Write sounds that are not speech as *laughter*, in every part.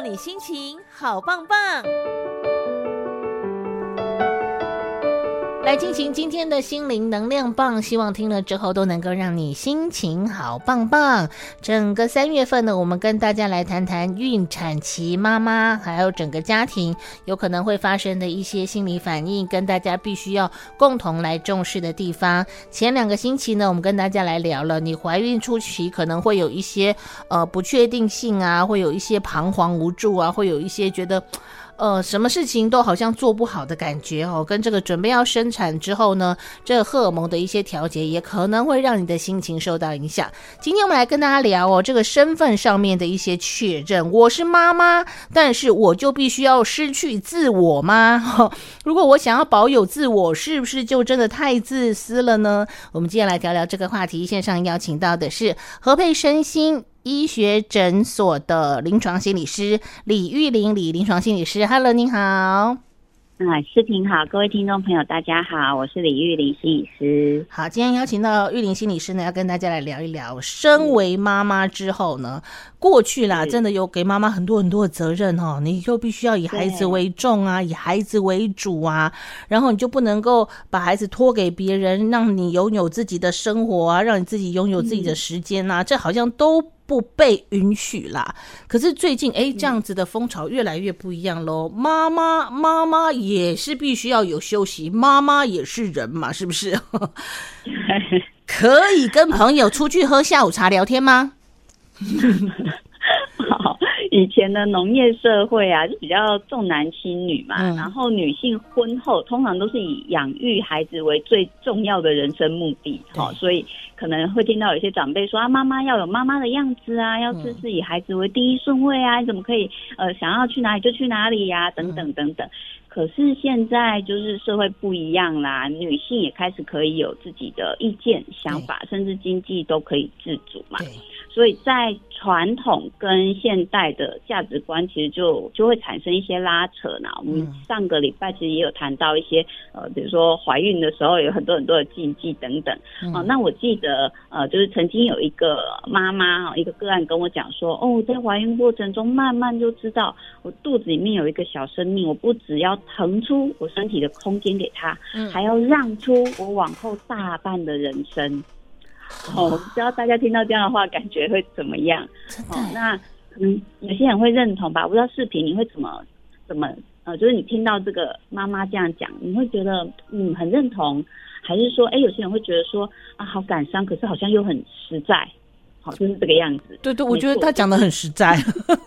让你心情好棒棒。来进行今天的心灵能量棒，希望听了之后都能够让你心情好棒棒。整个三月份呢，我们跟大家来谈谈孕产期妈妈还有整个家庭有可能会发生的一些心理反应，跟大家必须要共同来重视的地方。前两个星期呢，我们跟大家来聊了，你怀孕初期可能会有一些呃不确定性啊，会有一些彷徨无助啊，会有一些觉得。呃，什么事情都好像做不好的感觉哦，跟这个准备要生产之后呢，这个荷尔蒙的一些调节也可能会让你的心情受到影响。今天我们来跟大家聊哦，这个身份上面的一些确认。我是妈妈，但是我就必须要失去自我吗？*laughs* 如果我想要保有自我，是不是就真的太自私了呢？我们今天来聊聊这个话题。线上邀请到的是和沛身心医学诊所的临床心理师李玉玲，李临床心理师，Hello，您好。啊，视频好，各位听众朋友，大家好，我是李玉玲心理师。好，今天邀请到玉玲心理师呢，要跟大家来聊一聊，身为妈妈之后呢，过去啦，真的有给妈妈很多很多的责任哦，你就必须要以孩子为重啊，以孩子为主啊，然后你就不能够把孩子托给别人，让你拥有自己的生活啊，让你自己拥有自己的时间啊，这好像都。不被允许啦！可是最近，哎，这样子的风潮越来越不一样喽。妈妈，妈妈也是必须要有休息，妈妈也是人嘛，是不是？*laughs* 可以跟朋友出去喝下午茶聊天吗？*laughs* 好。以前的农业社会啊，就比较重男轻女嘛，嗯、然后女性婚后通常都是以养育孩子为最重要的人生目的，好，所以可能会听到有些长辈说啊，妈妈要有妈妈的样子啊，要事事以孩子为第一顺位啊，你怎么可以呃想要去哪里就去哪里呀、啊，等等等等。可是现在就是社会不一样啦，女性也开始可以有自己的意见、想法，甚至经济都可以自主嘛。所以在传统跟现代的价值观，其实就就会产生一些拉扯呢。我们上个礼拜其实也有谈到一些，呃，比如说怀孕的时候有很多很多的禁忌等等。啊，那我记得，呃，就是曾经有一个妈妈哈，一个个案跟我讲说，哦，在怀孕过程中慢慢就知道，我肚子里面有一个小生命，我不只要腾出我身体的空间给他，还要让出我往后大半的人生。哦，我不知道大家听到这样的话，感觉会怎么样？哦，那可能有些人会认同吧。不知道视频你会怎么怎么呃，就是你听到这个妈妈这样讲，你会觉得嗯很认同，还是说哎，有些人会觉得说啊好感伤，可是好像又很实在，好，就是这个样子。对对，我觉得他讲的很实在。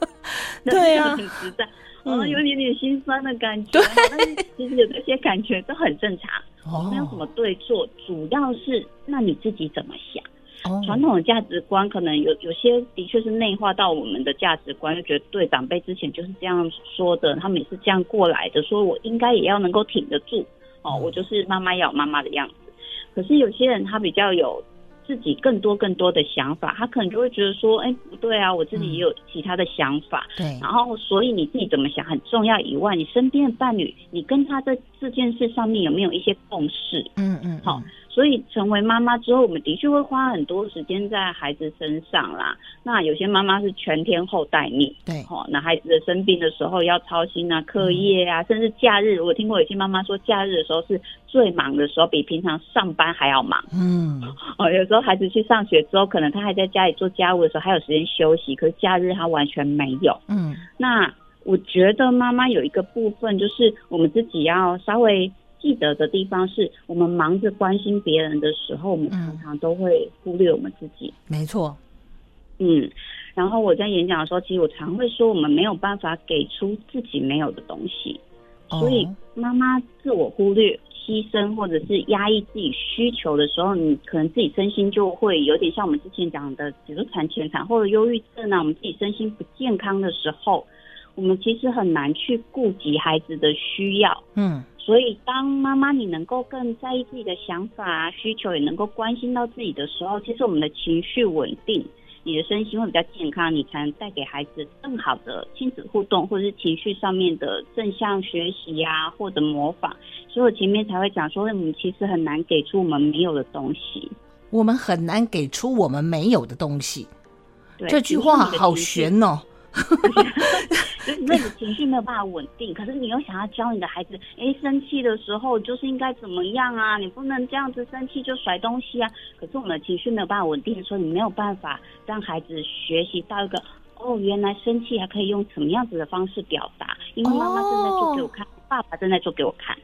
*laughs* 对啊，很实在，嗯，有点点心酸的感觉。对，但是其实有这些感觉都很正常。哦，没有什么对错，主要是那你自己怎么想？哦，传统的价值观可能有有些的确是内化到我们的价值观，就觉得对长辈之前就是这样说的，他们也是这样过来的，说我应该也要能够挺得住。哦，我就是妈妈要有妈妈的样子。可是有些人他比较有。自己更多更多的想法，他可能就会觉得说，哎，不对啊，我自己也有其他的想法。嗯、对，然后所以你自己怎么想很重要以外，你身边的伴侣，你跟他在这件事上面有没有一些共识？嗯嗯，好。所以成为妈妈之后，我们的确会花很多时间在孩子身上啦。那有些妈妈是全天候待命，对，哦，那孩子的生病的时候要操心啊，课业啊，嗯、甚至假日，我听过有些妈妈说，假日的时候是最忙的时候，比平常上班还要忙。嗯，哦，有时候孩子去上学之后，可能他还在家里做家务的时候，还有时间休息，可是假日他完全没有。嗯，那我觉得妈妈有一个部分，就是我们自己要稍微。记得的地方是我们忙着关心别人的时候，我们常常都会忽略我们自己。没错，嗯。然后我在演讲的时候，其实我常会说，我们没有办法给出自己没有的东西。所以妈妈自我忽略、牺牲或者是压抑自己需求的时候，你可能自己身心就会有点像我们之前讲的，比如产前、产后的忧郁症啊。我们自己身心不健康的时候，我们其实很难去顾及孩子的需要。嗯。所以，当妈妈你能够更在意自己的想法啊、需求，也能够关心到自己的时候，其实我们的情绪稳定，你的身心会比较健康，你才能带给孩子更好的亲子互动，或者是情绪上面的正向学习呀、啊，或者模仿。所以我前面才会讲说，我们其实很难给出我们没有的东西。我们很难给出我们没有的东西。这句话好悬哦。*laughs* 就是那个情绪没有办法稳定，可是你又想要教你的孩子，哎，生气的时候就是应该怎么样啊？你不能这样子生气就甩东西啊！可是我们的情绪没有办法稳定的时候，你没有办法让孩子学习到一个哦，原来生气还可以用什么样子的方式表达？因为妈妈正在做给我看，爸爸正在做给我看。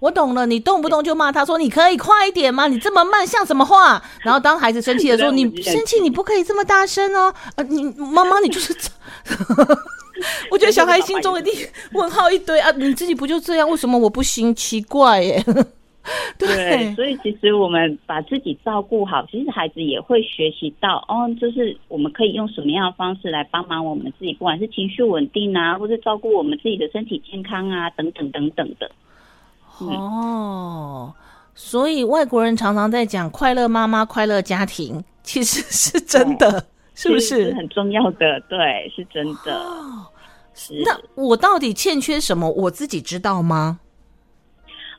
我懂了，你动不动就骂他说：“你可以快一点吗？你这么慢像什么话？”然后当孩子生气的时候，*laughs* 你生气你不可以这么大声哦。呃，你妈妈你就是这，*laughs* 我觉得小孩心中一定问号一堆啊！你自己不就这样？为什么我不行？奇怪耶。*laughs* 对，对，所以其实我们把自己照顾好，其实孩子也会学习到哦，就是我们可以用什么样的方式来帮忙我们自己，不管是情绪稳定啊，或是照顾我们自己的身体健康啊，等等等等的。哦，所以外国人常常在讲快乐妈妈、快乐家庭，其实是真的，*laughs* 是不是？是很重要的，对，是真的。那我到底欠缺什么？我自己知道吗？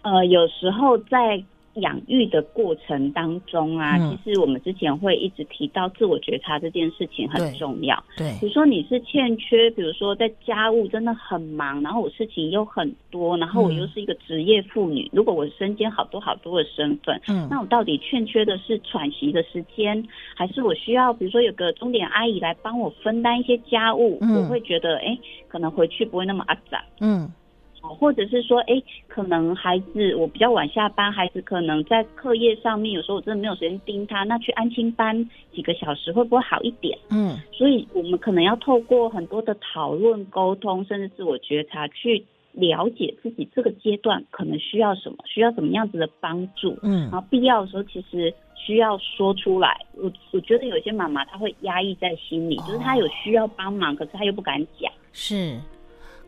呃，有时候在。养育的过程当中啊，嗯、其实我们之前会一直提到自我觉察这件事情很重要。对，比如说你是欠缺，比如说在家务真的很忙，然后我事情又很多，然后我又是一个职业妇女，嗯、如果我身兼好多好多的身份，嗯，那我到底欠缺的是喘息的时间，还是我需要比如说有个钟点阿姨来帮我分担一些家务？嗯、我会觉得，哎，可能回去不会那么阿杂。嗯。或者是说，哎，可能孩子我比较晚下班，孩子可能在课业上面，有时候我真的没有时间盯他，那去安心班几个小时会不会好一点？嗯，所以我们可能要透过很多的讨论、沟通，甚至自我觉察，去了解自己这个阶段可能需要什么，需要什么样子的帮助。嗯，然后必要的时候，其实需要说出来。我我觉得有些妈妈她会压抑在心里，就是她有需要帮忙，可是她又不敢讲。是。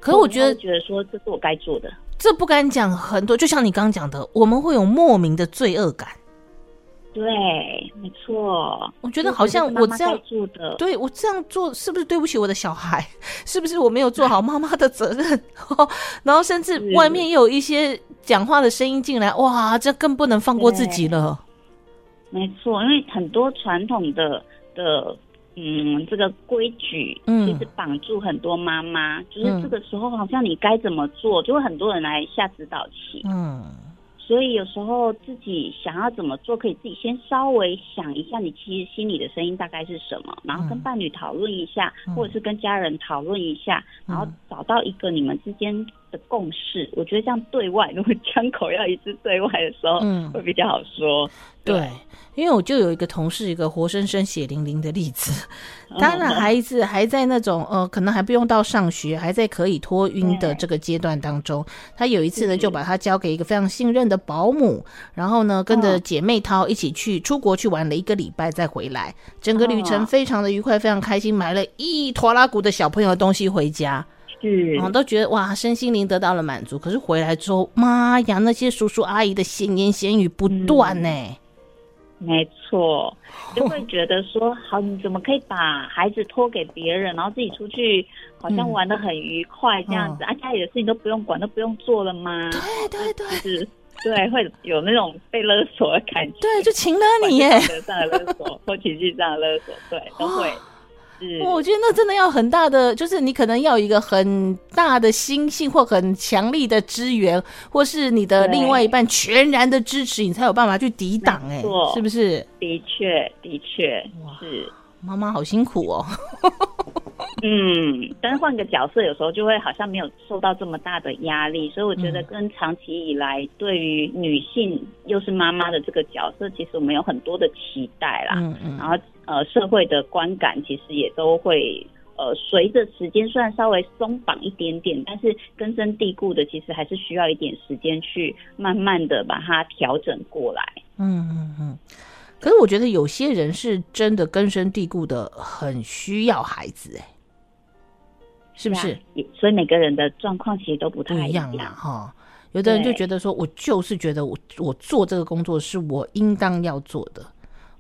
可是我觉得，觉得说这是我该做的，这不敢讲很多。就像你刚刚讲的，我们会有莫名的罪恶感。对，没错。我觉得好像我这样做的，对我这样做是不是对不起我的小孩？是不是我没有做好妈妈的责任？*laughs* 然后甚至外面也有一些讲话的声音进来，哇，这更不能放过自己了。没错，因为很多传统的的。嗯，这个规矩其实绑住很多妈妈，嗯、就是这个时候好像你该怎么做，就会很多人来下指导棋。嗯，所以有时候自己想要怎么做，可以自己先稍微想一下，你其实心里的声音大概是什么，然后跟伴侣讨论一下，嗯、或者是跟家人讨论一下，然后找到一个你们之间的共识。我觉得这样对外，如果枪口要一致对外的时候，嗯，会比较好说。对。对因为我就有一个同事，一个活生生血淋淋的例子，他的孩子还在那种呃，可能还不用到上学，还在可以托运的这个阶段当中。他有一次呢，就把他交给一个非常信任的保姆，然后呢，跟着姐妹淘一起去出国去玩了一个礼拜，再回来，整个旅程非常的愉快，非常开心，买了一拖拉鼓的小朋友的东西回家，嗯，然后都觉得哇，身心灵得到了满足。可是回来之后，妈呀，那些叔叔阿姨的闲言闲语不断呢。没错，*laughs* 就会觉得说，好，你怎么可以把孩子托给别人，然后自己出去，好像玩的很愉快这样子，嗯、啊，家里的事情都不用管，都不用做了吗？对对对，就是 *laughs* 对，会有那种被勒索的感觉。对，就情勒你耶，上的勒索 *laughs* 或情绪上的勒索，对，都会。我觉得那真的要很大的，就是你可能要有一个很大的心性或很强力的支援，或是你的另外一半全然的支持，你才有办法去抵挡。哎，是不是？的确，的确，是。妈妈好辛苦哦。*laughs* 嗯，但是换个角色，有时候就会好像没有受到这么大的压力，所以我觉得跟长期以来对于女性又是妈妈的这个角色，其实我们有很多的期待啦。嗯嗯。然后呃，社会的观感其实也都会呃，随着时间虽然稍微松绑一点点，但是根深蒂固的，其实还是需要一点时间去慢慢的把它调整过来。嗯嗯嗯。可是我觉得有些人是真的根深蒂固的，很需要孩子，哎，是不是？所以每个人的状况其实都不太一样啦，哈。有的人就觉得说，我就是觉得我我做这个工作是我应当要做的，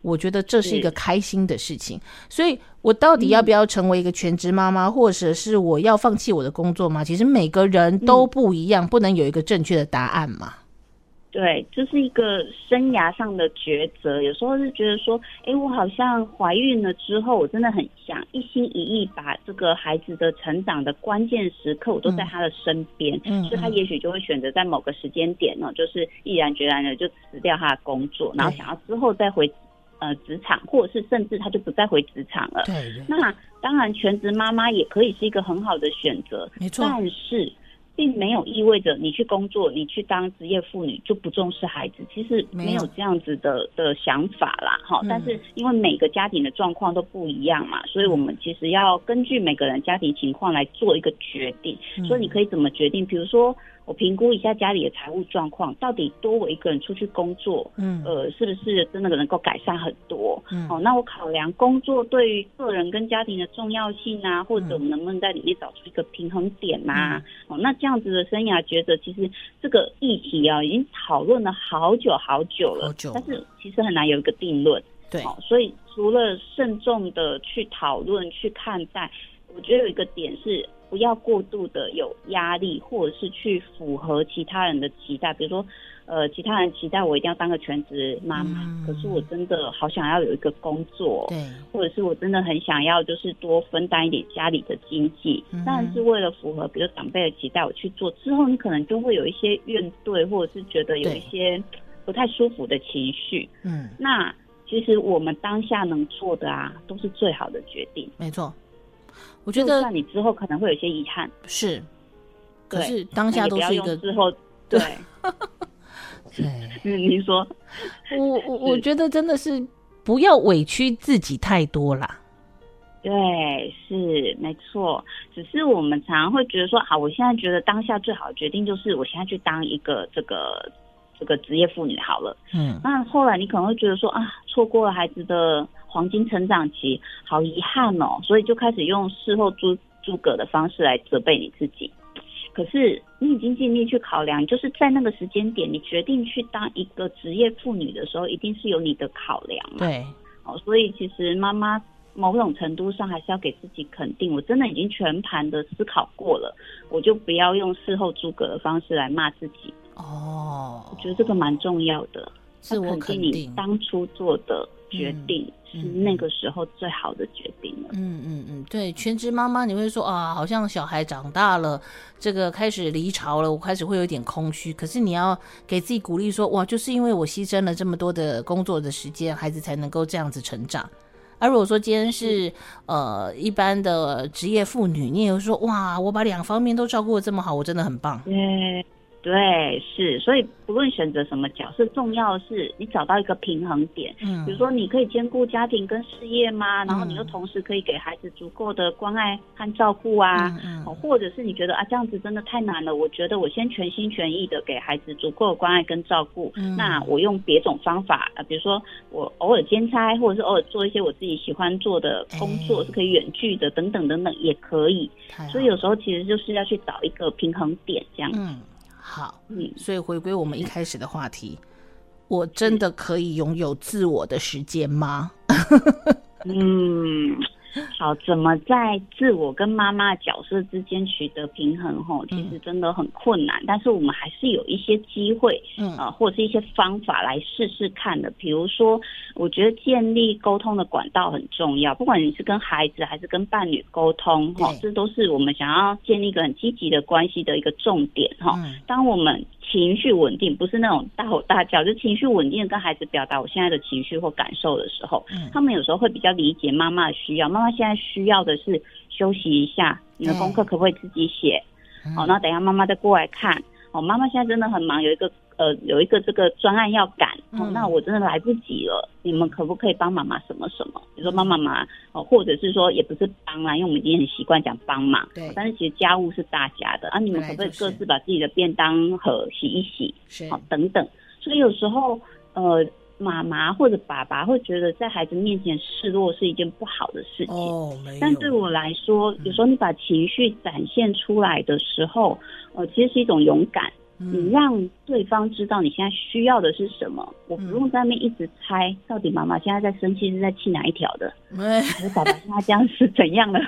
我觉得这是一个开心的事情，所以我到底要不要成为一个全职妈妈，或者是我要放弃我的工作吗？其实每个人都不一样，不能有一个正确的答案嘛。对，这是一个生涯上的抉择。有时候是觉得说，哎，我好像怀孕了之后，我真的很想一心一意把这个孩子的成长的关键时刻，我都在他的身边。嗯，所以他也许就会选择在某个时间点呢，就是毅然决然的就辞掉他的工作，然后想要之后再回呃职场，或者是甚至他就不再回职场了。对，那当然全职妈妈也可以是一个很好的选择，没错。但是。并没有意味着你去工作，你去当职业妇女就不重视孩子，其实没有这样子的的想法啦，哈。但是因为每个家庭的状况都不一样嘛，所以我们其实要根据每个人家庭情况来做一个决定。所以你可以怎么决定？比如说。我评估一下家里的财务状况，到底多我一个人出去工作，嗯，呃，是不是真的能够改善很多？嗯，哦，那我考量工作对于个人跟家庭的重要性啊，或者我们能不能在里面找出一个平衡点啊？嗯、哦，那这样子的生涯抉择，其实这个议题啊，已经讨论了好久好久了，好久，但是其实很难有一个定论。对，哦，所以除了慎重的去讨论、去看待，我觉得有一个点是。不要过度的有压力，或者是去符合其他人的期待。比如说，呃，其他人期待我一定要当个全职妈妈，嗯，可是我真的好想要有一个工作，对，或者是我真的很想要就是多分担一点家里的经济。当然是为了符合，比如长辈的期待，我去做之后，你可能就会有一些怨怼，或者是觉得有一些不太舒服的情绪。嗯，那其实我们当下能做的啊，都是最好的决定。没错。我觉得，你之后可能会有些遗憾，是，可是当下都是一个之后，*laughs* 对，对，*laughs* 你说，我我 *laughs* 我觉得真的是不要委屈自己太多啦。对，是没错，只是我们常常会觉得说，好，我现在觉得当下最好的决定就是我现在去当一个这个这个职业妇女好了，嗯，那后来你可能会觉得说啊，错过了孩子的。黄金成长期，好遗憾哦，所以就开始用事后诸诸葛的方式来责备你自己。可是你已经尽力去考量，就是在那个时间点，你决定去当一个职业妇女的时候，一定是有你的考量。对，哦，所以其实妈妈某种程度上还是要给自己肯定。我真的已经全盘的思考过了，我就不要用事后诸葛的方式来骂自己。哦，我觉得这个蛮重要的，自我肯定你当初做的决定。嗯是那个时候最好的决定了。嗯嗯嗯，对，全职妈妈你会说啊，好像小孩长大了，这个开始离巢了，我开始会有点空虚。可是你要给自己鼓励说，哇，就是因为我牺牲了这么多的工作的时间，孩子才能够这样子成长。而如果说今天是呃一般的职业妇女，你也会说，哇，我把两方面都照顾得这么好，我真的很棒。对。对，是，所以不论选择什么角色，重要的是你找到一个平衡点。嗯，比如说你可以兼顾家庭跟事业吗？然后你又同时可以给孩子足够的关爱和照顾啊。嗯，嗯，或者是你觉得啊这样子真的太难了，我觉得我先全心全意的给孩子足够的关爱跟照顾。嗯，那我用别种方法啊，比如说我偶尔兼差，或者是偶尔做一些我自己喜欢做的工作，是可以远距的等等等等也可以。所以有时候其实就是要去找一个平衡点，这样。嗯。好，嗯，所以回归我们一开始的话题，我真的可以拥有自我的时间吗？*laughs* 嗯。*laughs* 好，怎么在自我跟妈妈角色之间取得平衡？吼，其实真的很困难。嗯、但是我们还是有一些机会，嗯啊，或者是一些方法来试试看的。比如说，我觉得建立沟通的管道很重要。不管你是跟孩子还是跟伴侣沟通，哈，这都是我们想要建立一个很积极的关系的一个重点，哈。当我们情绪稳定，不是那种大吼大叫，就情绪稳定的跟孩子表达我现在的情绪或感受的时候，嗯，他们有时候会比较理解妈妈的需要。妈妈现在需要的是休息一下，你的功课可不可以自己写？好，那等一下妈妈再过来看。哦，妈妈现在真的很忙，有一个。呃，有一个这个专案要赶，哦，那我真的来不及了。嗯、你们可不可以帮妈妈什么什么？比如说帮妈妈哦，或者是说也不是帮啦，因为我们已经很习惯讲帮忙。对。但是其实家务是大家的啊，你们可不可以各自把自己的便当盒洗一洗？是。好，等等。所以有时候呃，妈妈或者爸爸会觉得在孩子面前示弱是一件不好的事情。哦，没有。但对我来说，有时候你把情绪展现出来的时候，呃，其实是一种勇敢。你让对方知道你现在需要的是什么，我不用在那边一直猜到底妈妈现在在生气是在气哪一条的，*laughs* 还是爸爸现在这样是怎样的？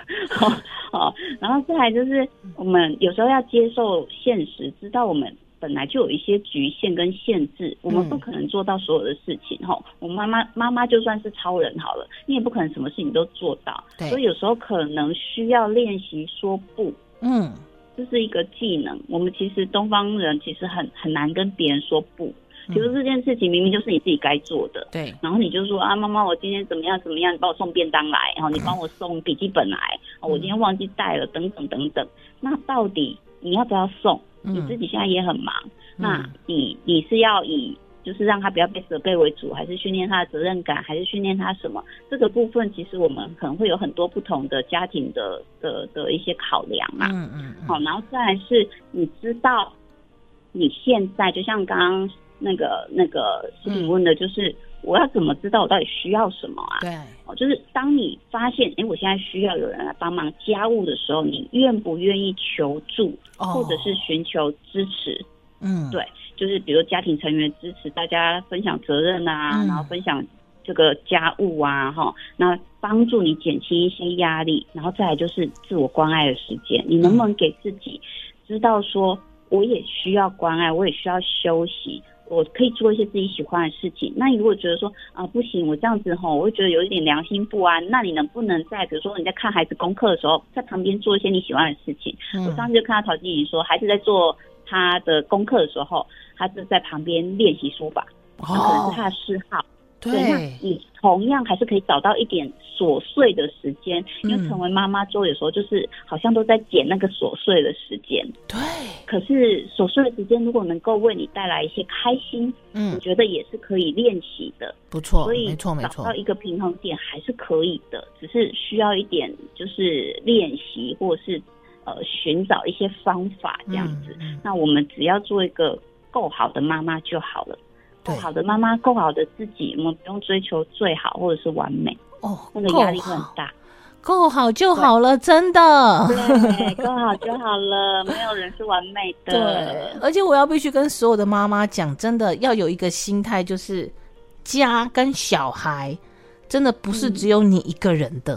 好，*laughs* 然后再来就是我们有时候要接受现实，知道我们本来就有一些局限跟限制，我们不可能做到所有的事情。吼、嗯，我妈妈妈妈就算是超人好了，你也不可能什么事情都做到。所以有时候可能需要练习说不。嗯，这是一个技能。我们其实东方人其实很很难跟别人说不。比如这件事情明明就是你自己该做的，对，然后你就说啊，妈妈，我今天怎么样怎么样，你帮我送便当来，然后你帮我送笔记本来，嗯、我今天忘记带了，等等等等。那到底你要不要送？你自己现在也很忙，嗯、那你你是要以就是让他不要被责备为主，还是训练他的责任感，还是训练他什么？这个部分其实我们可能会有很多不同的家庭的的的一些考量嘛。嗯嗯。好，然后再来是，你知道你现在就像刚刚。那个那个是你问的，就是我要怎么知道我到底需要什么啊？对，哦，就是当你发现，哎，我现在需要有人来帮忙家务的时候，你愿不愿意求助，或者是寻求支持？嗯，对，就是比如家庭成员支持，大家分享责任啊，然后分享这个家务啊，哈，那帮助你减轻一些压力，然后再来就是自我关爱的时间，你能不能给自己知道说，我也需要关爱，我也需要休息。我可以做一些自己喜欢的事情。那你如果觉得说啊不行，我这样子吼，我会觉得有一点良心不安。那你能不能在比如说你在看孩子功课的时候，在旁边做一些你喜欢的事情？嗯、我上次就看到陶晶莹说，孩子在做他的功课的时候，他是在旁边练习书法，哦、可能是他的嗜好。对，那你同样还是可以找到一点琐碎的时间，因为成为妈妈之后，有时候就是好像都在捡那个琐碎的时间。对。可是琐碎的时间，如果能够为你带来一些开心，嗯，我觉得也是可以练习的。不错，所以没错没错，找到一个平衡点还是可以的，只是需要一点就是练习，或者是呃寻找一些方法这样子。嗯，那我们只要做一个够好的妈妈就好了。够好的妈妈，够好的自己，我们不用追求最好或者是完美哦，那个压力会很大。够好就好了，真的。对，够好就好了，没有人是完美的。对，而且我要必须跟所有的妈妈讲，真的要有一个心态，就是家跟小孩真的不是只有你一个人的。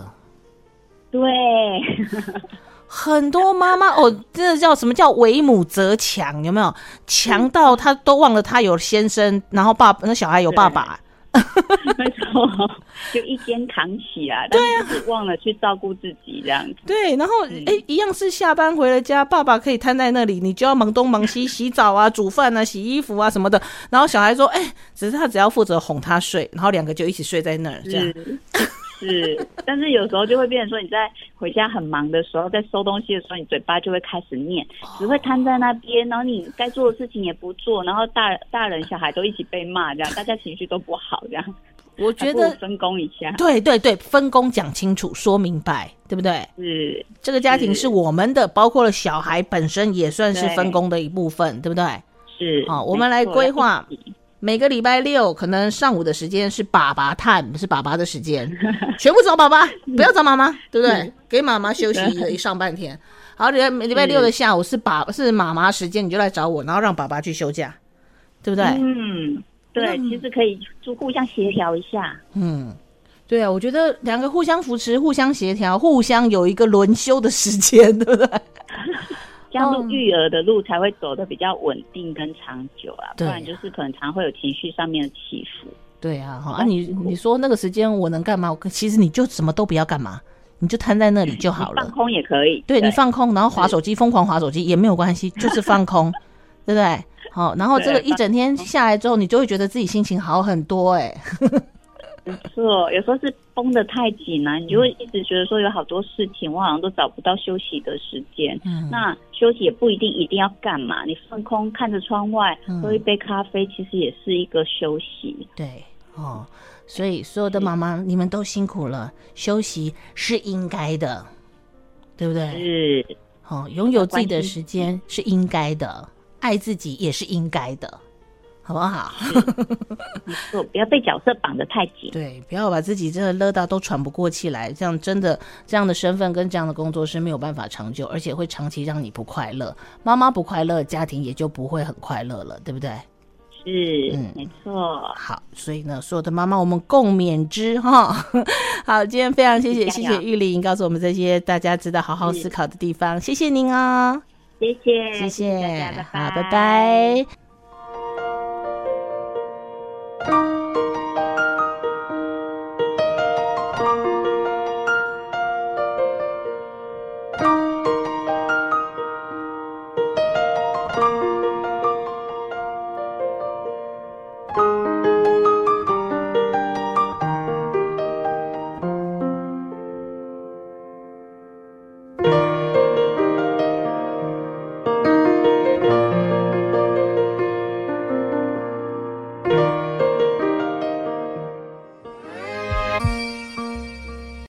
嗯、对。*laughs* 很多妈妈哦，真的叫什么叫为母则强？有没有强到她都忘了她有先生，然后爸那小孩有爸爸？没错，就一肩扛起啊，对啊，忘了去照顾自己这样子。对，然后哎、一样是下班回了家，爸爸可以瘫在那里，你就要忙东忙西，*laughs* 洗澡啊、煮饭啊、洗衣服啊什么的。然后小孩说：“哎、欸，只是他只要负责哄他睡，然后两个就一起睡在那儿这样。”是，但是有时候就会变成说，你在回家很忙的时候，在收东西的时候，你嘴巴就会开始念，只会瘫在那边，然后你该做的事情也不做，然后大大人小孩都一起被骂，这样大家情绪都不好，这样。我觉得分工一下，对对对，分工讲清楚，说明白，对不对？是，这个家庭是我们的，包括了小孩本身也算是分工的一部分，对，对不对？是，好，我们来规划。每个礼拜六可能上午的时间是爸爸 time，是爸爸的时间，*laughs* 全部找爸爸，不要找妈妈，对不对？嗯、给妈妈休息一上半天。好，礼拜礼拜六的下午是爸是妈妈时间，你就来找我，然后让爸爸去休假，对不对？嗯，对，其实可以就互相协调一下。嗯，对啊，我觉得两个互相扶持、互相协调、互相有一个轮休的时间，对不对？*laughs* 这样子育儿的路才会走得比较稳定跟长久啊，不然就是可能常会有情绪上面的起伏。对啊，好啊，你你说那个时间我能干嘛？我其实你就什么都不要干嘛，你就瘫在那里就好了。放空也可以，对，你放空，然后划手机，疯狂划手机也没有关系，就是放空，*laughs* 对不对？好，然后这个一整天下来之后，你就会觉得自己心情好很多哎。没错，有时候是绷得太紧了，你就会一直觉得说有好多事情，我好像都找不到休息的时间。嗯，那休息也不一定一定要干嘛，你放空看着窗外，喝一杯咖啡，其实也是一个休息。对哦，所以所有的妈妈，你们都辛苦了，休息是应该的，对不对？是哦，拥有自己的时间是应该的，爱自己也是应该的。好不好？没错，不要被角色绑得太紧。对，不要把自己真的勒到都喘不过气来，这样真的这样的身份跟这样的工作是没有办法长久，而且会长期让你不快乐。妈妈不快乐，家庭也就不会很快乐了，对不对？是，嗯，没错。好，所以呢，所有的妈妈，我们共勉之哈。*laughs* 好，今天非常谢谢谢谢玉玲告诉我们这些大家值得好好思考的地方，谢谢您啊、哦。谢谢，谢谢，好，拜拜。